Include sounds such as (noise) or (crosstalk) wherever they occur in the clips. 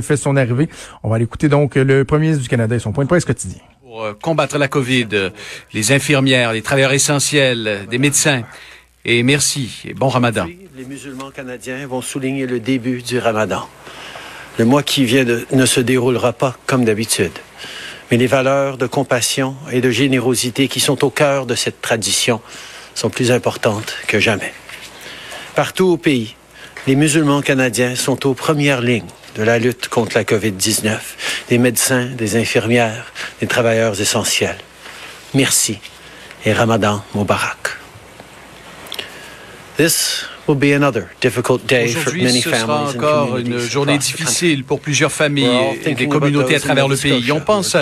fait son arrivée. On va aller écouter donc le premier ministre du Canada et son point de presse quotidien. Pour euh, combattre la COVID, les infirmières, les travailleurs essentiels, des médecins. Et merci et bon ramadan. Les musulmans canadiens vont souligner le début du ramadan. Le mois qui vient de, ne se déroulera pas comme d'habitude. Mais les valeurs de compassion et de générosité qui sont au cœur de cette tradition sont plus importantes que jamais. Partout au pays, les musulmans canadiens sont aux premières lignes de la lutte contre la COVID-19, des médecins, des infirmières, des travailleurs essentiels. Merci et Ramadan Mubarak. This will be another difficult day for many ce sera families and encore une journée difficile pour plusieurs familles et des communautés à travers in le pays. On pense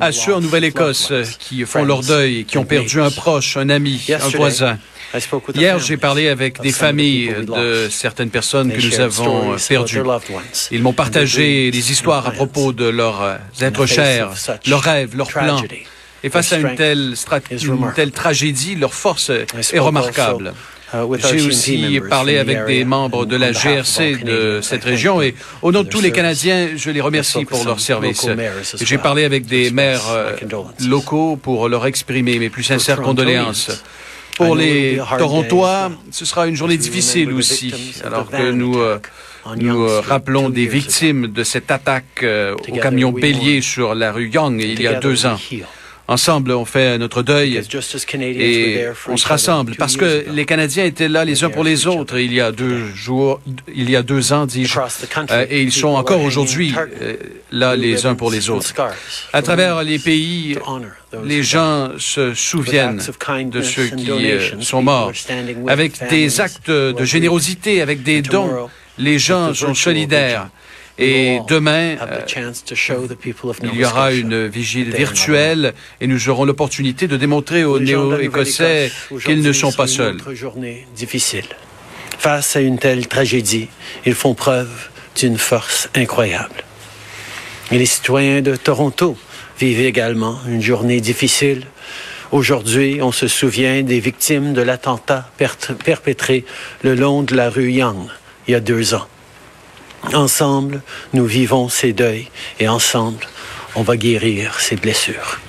à ceux en Nouvelle-Écosse qui font leur deuil et qui ont perdu un proche, un ami, un voisin. The Hier, j'ai parlé avec des familles de certaines personnes que nous avons about perdues. Ils m'ont partagé des histoires à propos de leurs euh, êtres chers, leurs rêves, leurs plans. Et face à une telle, une telle tragédie, leur force est remarquable. uh, J'ai aussi parlé avec des membres de la GRC de cette région et au nom de tous les. Canadiens, je les remercie pour leur service. J'ai parlé avec des maires euh, locaux pour leur exprimer mes plus sincères condoléances. Pour les Torontois, ce sera une journée difficile aussi, alors que nous, euh, nous euh, rappelons des victimes de cette attaque euh, au camion bélier sur la rue Young il y a deux ans. Ensemble, on fait notre deuil et on se rassemble parce que les Canadiens étaient là les uns pour les autres il y a deux jours, il y a deux ans, dis-je, euh, et ils sont encore aujourd'hui euh, là les uns pour les autres. À travers les pays, les gens se souviennent de ceux qui euh, sont morts. Avec des actes de générosité, avec des dons, les gens sont solidaires. Et demain, euh, il y aura une vigile virtuelle et nous aurons l'opportunité de démontrer aux Néo-Écossais qu'ils ne sont pas seuls. Journée difficile. Face à une telle tragédie, ils font preuve d'une force incroyable. Et les citoyens de Toronto vivent également une journée difficile. Aujourd'hui, on se souvient des victimes de l'attentat per- perpétré le long de la rue Young il y a deux ans. Ensemble, nous vivons ces deuils et ensemble, on va guérir ces blessures.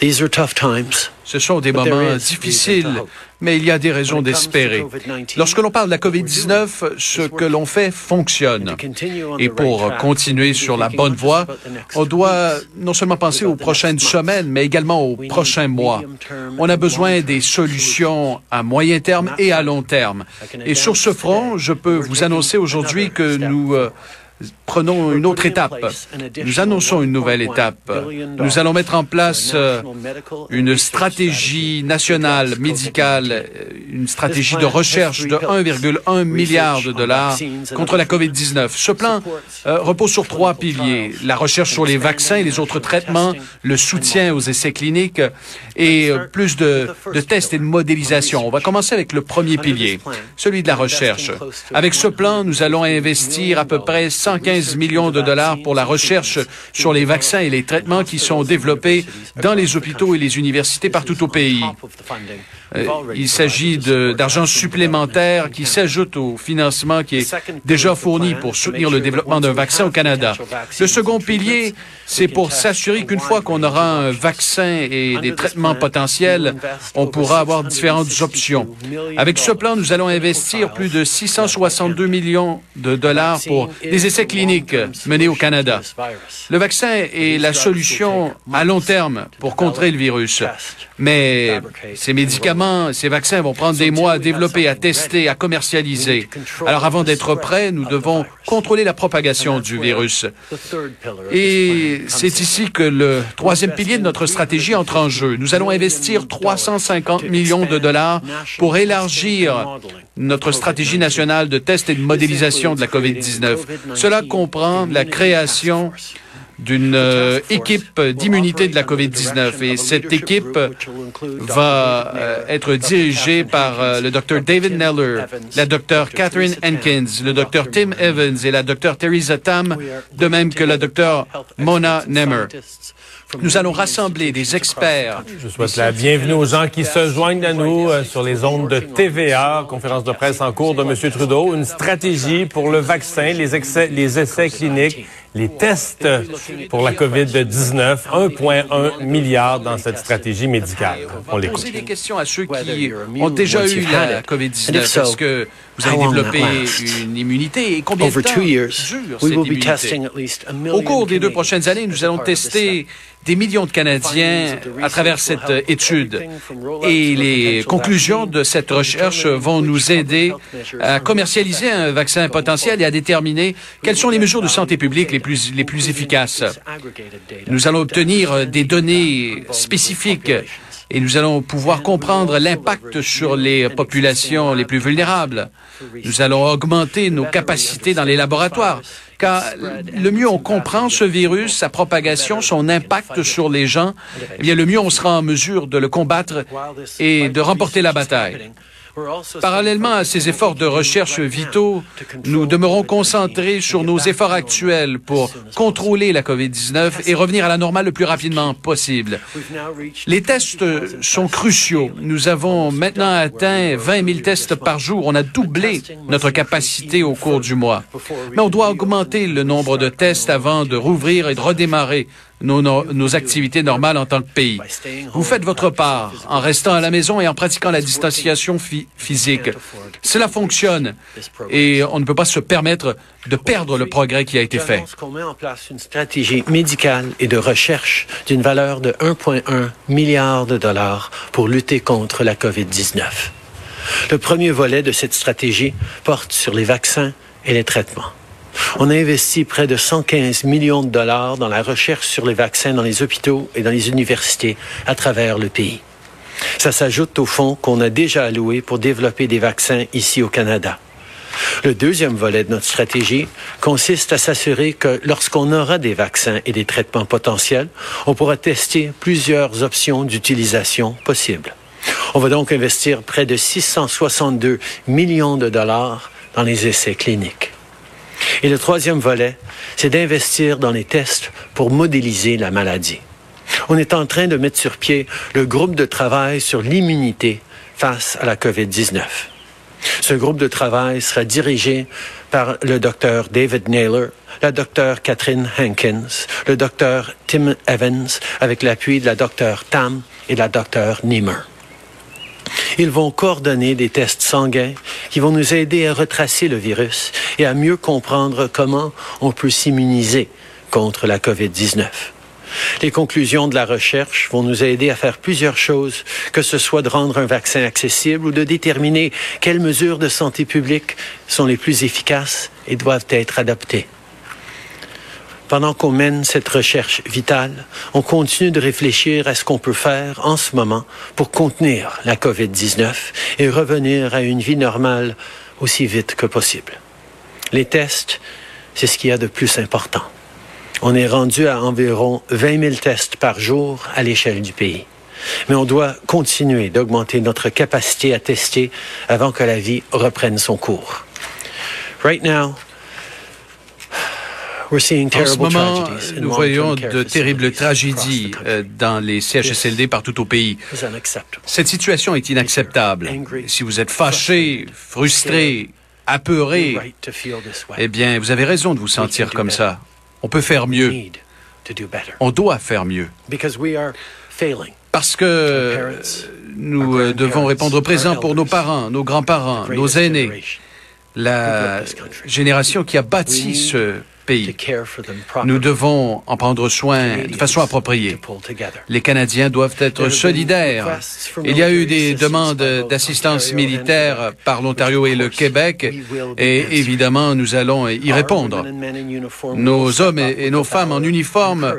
These are tough times. Ce sont des moments difficiles, mais il y a des raisons d'espérer. COVID-19, Lorsque l'on parle de la what we're COVID-19, doing ce que l'on fait fonctionne. Et pour continuer sur la bonne voie, on doit non seulement penser aux prochaines semaines, mais également aux prochains mois. On a besoin des solutions à moyen terme et à long terme. Et sur ce front, je peux vous annoncer aujourd'hui que nous euh, prenons une autre étape. Nous annonçons une nouvelle étape. Nous allons mettre en place euh, une stratégie nationale médicale, une stratégie de recherche de 1,1 milliard de dollars contre la COVID-19. Ce plan euh, repose sur trois piliers. La recherche sur les vaccins et les autres traitements, le soutien aux essais cliniques et euh, plus de, de tests et de modélisation. On va commencer avec le premier pilier, celui de la recherche. Avec ce plan, nous allons investir à peu près 115 millions de dollars pour la recherche sur les vaccins et les traitements qui sont développés dans les hôpitaux et les universités partout au pays. Euh, il s'agit d'argent supplémentaire qui s'ajoute au financement qui est déjà fourni pour soutenir le développement d'un vaccin au Canada. Le second pilier, c'est pour s'assurer qu'une fois qu'on aura un vaccin et des traitements potentiels, on pourra avoir différentes options. Avec ce plan, nous allons investir plus de 662 millions de dollars pour des essais cliniques menés au Canada. Le vaccin est la solution à long terme pour contrer le virus. Mais ces médicaments, ces vaccins vont prendre des mois à développer, à tester, à commercialiser. Alors avant d'être prêts, nous devons contrôler la propagation du virus. Et c'est ici que le troisième pilier de notre stratégie entre en jeu. Nous allons investir 350 millions de dollars pour élargir notre stratégie nationale de tests et de modélisation de la COVID-19. Cela comprend la création d'une euh, équipe d'immunité de la COVID-19. et cette équipe va euh, être dirigée par euh, le Dr David Neller, la Dr Catherine Hankins, le Dr Tim Evans et la Dr Theresa Tam, de même que la Dr Mona Nemmer. Nous allons rassembler des experts. Je souhaite la bienvenue aux gens qui se joignent à nous euh, sur les ondes de TVA. Conférence de presse en cours de M. Trudeau. Une stratégie pour le vaccin, les, excès, les essais cliniques les tests pour la COVID-19, 1,1 milliard dans cette stratégie médicale. On va poser des questions à ceux qui ont déjà eu la COVID-19. Est-ce que vous avez développé une immunité et combien de temps dure cette immunité? Au cours des deux prochaines années, nous allons tester des millions de Canadiens à travers cette étude. Et les conclusions de cette recherche vont nous aider à commercialiser un vaccin potentiel et à déterminer quelles sont les mesures de santé publique les plus, les plus efficaces. Nous allons obtenir des données spécifiques et nous allons pouvoir comprendre l'impact sur les populations les plus vulnérables. Nous allons augmenter nos capacités dans les laboratoires, car le mieux on comprend ce virus, sa propagation, son impact sur les gens, eh bien le mieux on sera en mesure de le combattre et de remporter la bataille. Parallèlement à ces efforts de recherche vitaux, nous demeurons concentrés sur nos efforts actuels pour contrôler la COVID-19 et revenir à la normale le plus rapidement possible. Les tests sont cruciaux. Nous avons maintenant atteint 20 000 tests par jour. On a doublé notre capacité au cours du mois. Mais on doit augmenter le nombre de tests avant de rouvrir et de redémarrer nos, activités normales en tant que pays. Vous faites votre part en restant à la maison et en pratiquant la distanciation physique. Cela fonctionne et on ne peut pas se permettre de perdre le progrès qui a été fait. On met en place une stratégie médicale et de recherche d'une valeur de 1,1 milliard de dollars pour lutter contre la COVID-19. Le premier volet de cette stratégie porte sur les vaccins et les traitements. On a investi près de 115 millions de dollars dans la recherche sur les vaccins dans les hôpitaux et dans les universités à travers le pays. Ça s'ajoute au fonds qu'on a déjà alloué pour développer des vaccins ici au Canada. Le deuxième volet de notre stratégie consiste à s'assurer que lorsqu'on aura des vaccins et des traitements potentiels, on pourra tester plusieurs options d'utilisation possibles. On va donc investir près de 662 millions de dollars dans les essais cliniques. Et le troisième volet, c'est d'investir dans les tests pour modéliser la maladie. On est en train de mettre sur pied le groupe de travail sur l'immunité face à la COVID-19. Ce groupe de travail sera dirigé par le docteur David Naylor, la docteur Catherine Hankins, le docteur Tim Evans, avec l'appui de la docteur Tam et la docteur Niemer. Ils vont coordonner des tests sanguins qui vont nous aider à retracer le virus et à mieux comprendre comment on peut s'immuniser contre la COVID-19. Les conclusions de la recherche vont nous aider à faire plusieurs choses, que ce soit de rendre un vaccin accessible ou de déterminer quelles mesures de santé publique sont les plus efficaces et doivent être adoptées. Pendant qu'on mène cette recherche vitale, on continue de réfléchir à ce qu'on peut faire en ce moment pour contenir la COVID-19 et revenir à une vie normale aussi vite que possible. Les tests, c'est ce qu'il y a de plus important. On est rendu à environ 20 000 tests par jour à l'échelle du pays. Mais on doit continuer d'augmenter notre capacité à tester avant que la vie reprenne son cours. Right now, en ce moment, nous voyons de terribles tragédies euh, dans les CHSLD partout au pays. Cette situation est inacceptable. Si vous êtes fâché, frustré, apeuré, eh bien, vous avez raison de vous sentir comme ça. On peut faire mieux. On doit faire mieux. Parce que nous euh, devons répondre présent pour nos parents, nos grands-parents, nos aînés, la génération qui a bâti ce pays. Nous devons en prendre soin de façon appropriée. Les Canadiens doivent être solidaires. Il y a eu des demandes d'assistance militaire par l'Ontario et le Québec et évidemment, nous allons y répondre. Nos hommes et nos femmes en uniforme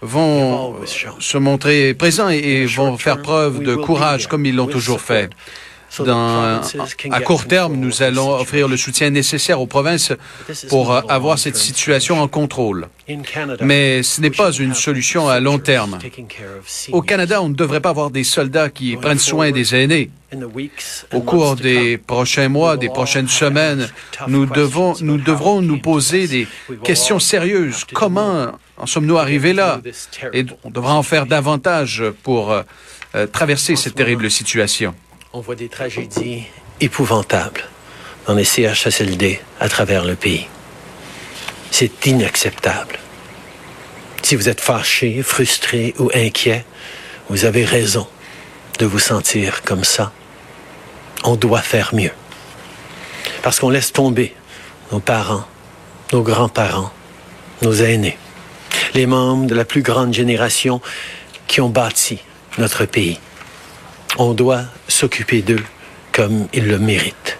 vont se montrer présents et vont faire preuve de courage comme ils l'ont toujours fait. Dans, à court terme, nous allons offrir le soutien nécessaire aux provinces pour avoir cette situation en contrôle. Mais ce n'est pas une solution à long terme. Au Canada, on ne devrait pas avoir des soldats qui prennent soin des aînés. Au cours des prochains mois, des prochaines semaines, nous, devons, nous devrons nous poser des questions sérieuses. Comment en sommes-nous arrivés là? Et on devra en faire davantage pour euh, euh, traverser cette terrible situation. On voit des tragédies épouvantables dans les CHSLD à travers le pays. C'est inacceptable. Si vous êtes fâché, frustré ou inquiet, vous avez raison de vous sentir comme ça. On doit faire mieux. Parce qu'on laisse tomber nos parents, nos grands-parents, nos aînés, les membres de la plus grande génération qui ont bâti notre pays. On doit s'occuper d'eux comme ils le méritent.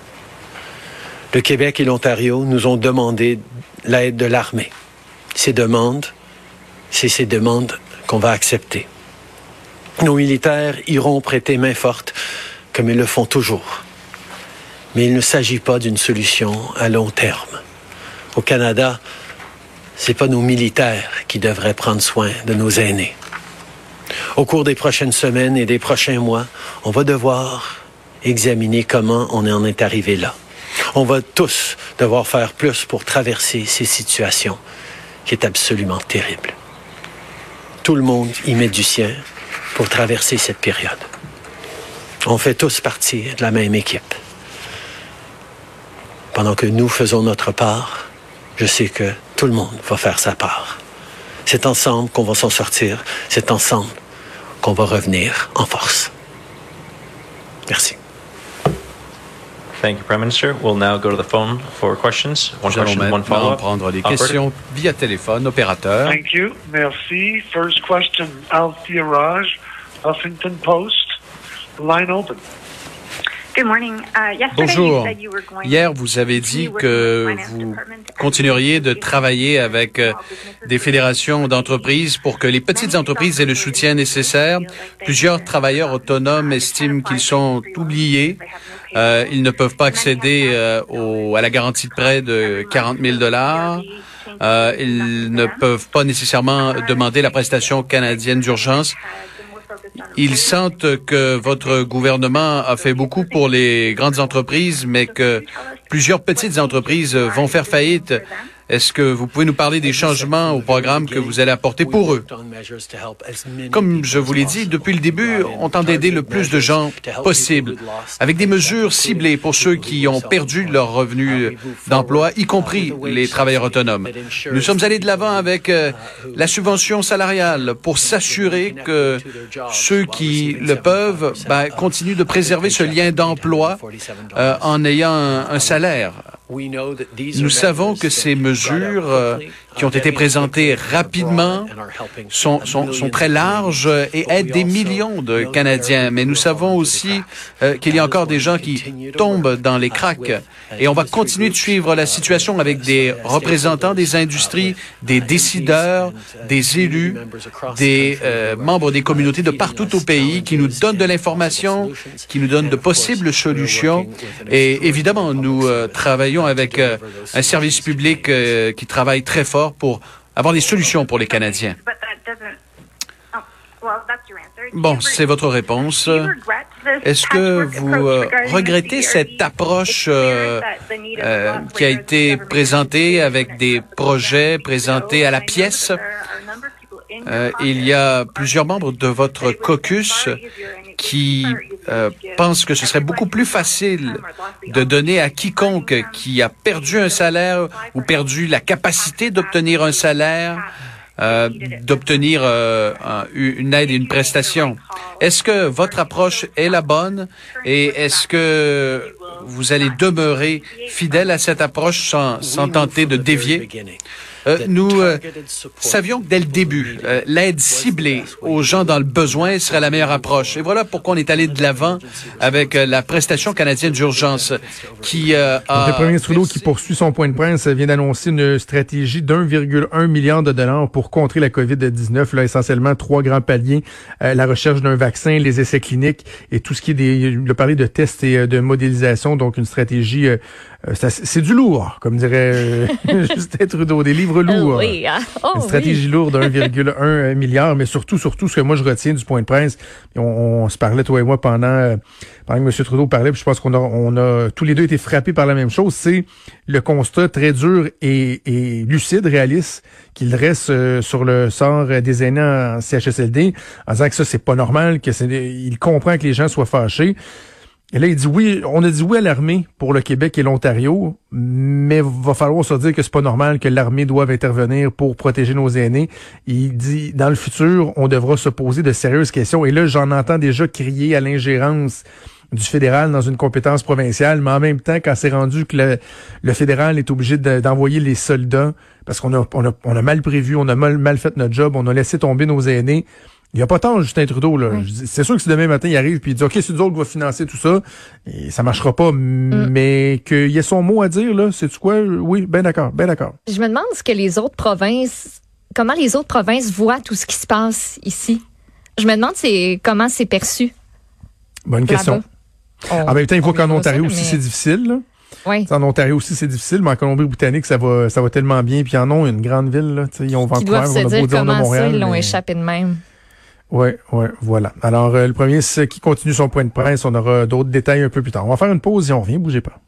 Le Québec et l'Ontario nous ont demandé l'aide de l'armée. Ces demandes, c'est ces demandes qu'on va accepter. Nos militaires iront prêter main forte, comme ils le font toujours. Mais il ne s'agit pas d'une solution à long terme. Au Canada, c'est pas nos militaires qui devraient prendre soin de nos aînés. Au cours des prochaines semaines et des prochains mois, on va devoir examiner comment on en est arrivé là. On va tous devoir faire plus pour traverser ces situations qui est absolument terrible. Tout le monde y met du sien pour traverser cette période. On fait tous partie de la même équipe. Pendant que nous faisons notre part, je sais que tout le monde va faire sa part. C'est ensemble qu'on va s'en sortir. C'est ensemble qu'on va revenir en force. Merci. Thank you, Prime Minister. We'll now go to the phone for questions. One question, one follow-up. prendre des questions via téléphone. Opérateur. Thank you. Merci. First question, Althea Raj, Huffington Post. Line open. Uh, Bonjour. Hier, vous avez dit que vous continueriez de travailler avec euh, des fédérations d'entreprises pour que les petites entreprises aient le soutien nécessaire. Plusieurs travailleurs autonomes estiment qu'ils sont oubliés. Euh, ils ne peuvent pas accéder euh, à la garantie de prêt de 40 000 dollars. ils ne peuvent pas nécessairement demander la prestation canadienne d'urgence. Ils sentent que votre gouvernement a fait beaucoup pour les grandes entreprises, mais que plusieurs petites entreprises vont faire faillite est-ce que vous pouvez nous parler des changements au programme que vous allez apporter pour eux? Comme je vous l'ai dit, depuis le début, on tente d'aider le plus de gens possible, avec des mesures ciblées pour ceux qui ont perdu leur revenu d'emploi, y compris les travailleurs autonomes. Nous sommes allés de l'avant avec euh, la subvention salariale pour s'assurer que ceux qui le peuvent ben, continuent de préserver ce lien d'emploi euh, en ayant un salaire. Nous savons que ces mesures euh, qui ont été présentées rapidement sont, sont, sont, très larges et aident des millions de Canadiens. Mais nous savons aussi euh, qu'il y a encore des gens qui tombent dans les cracks. Et on va continuer de suivre la situation avec des représentants des industries, des décideurs, des élus, des euh, membres des communautés de partout au pays qui nous donnent de l'information, qui nous donnent de possibles solutions. Et évidemment, nous travaillons avec un service public qui travaille très fort pour avoir des solutions pour les Canadiens. Bon, c'est votre réponse. Est-ce que vous euh, regrettez cette approche euh, euh, qui a été présentée avec des projets présentés à la pièce? il y a plusieurs membres de votre caucus qui euh, pensent que ce serait beaucoup plus facile de donner à quiconque qui a perdu un salaire ou perdu la capacité d'obtenir un salaire, euh, d'obtenir euh, une aide et une prestation. Est-ce que votre approche est la bonne et est-ce que vous allez demeurer fidèle à cette approche sans, sans tenter de dévier? Euh, nous euh, savions que dès le début, euh, l'aide ciblée aux gens dans le besoin serait la meilleure approche. Et voilà pourquoi on est allé de l'avant avec la prestation canadienne d'urgence qui a... le premier ministre Trudeau qui poursuit son point de presse vient d'annoncer une stratégie d'1,1 milliard de dollars pour contrer la COVID-19. Là, essentiellement trois grands paliers. la recherche d'un vaccin, les essais cliniques et tout ce qui est des... Le parler de tests et de modélisation. Donc, une stratégie... c'est du lourd, comme dirait (laughs) Justin Trudeau. Des livres lourd. Oui, hein. oh, Une stratégie lourde, 1,1 (laughs) milliard, mais surtout, surtout, ce que moi je retiens du point de presse, on, se parlait, toi et moi, pendant, euh, pendant que M. Trudeau parlait, puis je pense qu'on a, on a tous les deux été frappés par la même chose, c'est le constat très dur et, et lucide, réaliste, qu'il reste euh, sur le sort des aînés en CHSLD, en disant que ça, c'est pas normal, que c'est, il comprend que les gens soient fâchés. Et là, il dit oui, on a dit oui à l'armée pour le Québec et l'Ontario, mais va falloir se dire que c'est pas normal que l'armée doive intervenir pour protéger nos aînés. Il dit, dans le futur, on devra se poser de sérieuses questions. Et là, j'en entends déjà crier à l'ingérence du fédéral dans une compétence provinciale, mais en même temps, quand c'est rendu que le, fédéral est obligé d'envoyer les soldats, parce qu'on a, mal prévu, on a mal fait notre job, on a laissé tomber nos aînés, il n'y a pas tant Justin Trudeau. là. C'est sûr que si demain matin il arrive puis il dit OK, c'est nous autres qui va financer tout ça, et ça marchera pas. Mm. Mais qu'il y ait son mot à dire, là, c'est quoi? Oui, ben d'accord, ben d'accord. Je me demande ce que les autres provinces, comment les autres provinces voient tout ce qui se passe ici. Je me demande c'est comment c'est perçu. Bonne question. en même temps, il faut qu'en Ontario aussi, c'est difficile. Là. Oui. En Ontario aussi, c'est difficile, mais en Colombie-Britannique, ça va, ça va tellement bien. Puis en ont une grande ville. Là. ils ont Vancouver, on a beau dire, on a Montréal. Ça, ils l'ont échappé de même. Oui, oui, voilà. Alors, euh, le premier, c'est qui continue son point de presse. On aura d'autres détails un peu plus tard. On va faire une pause et on revient. Bougez pas.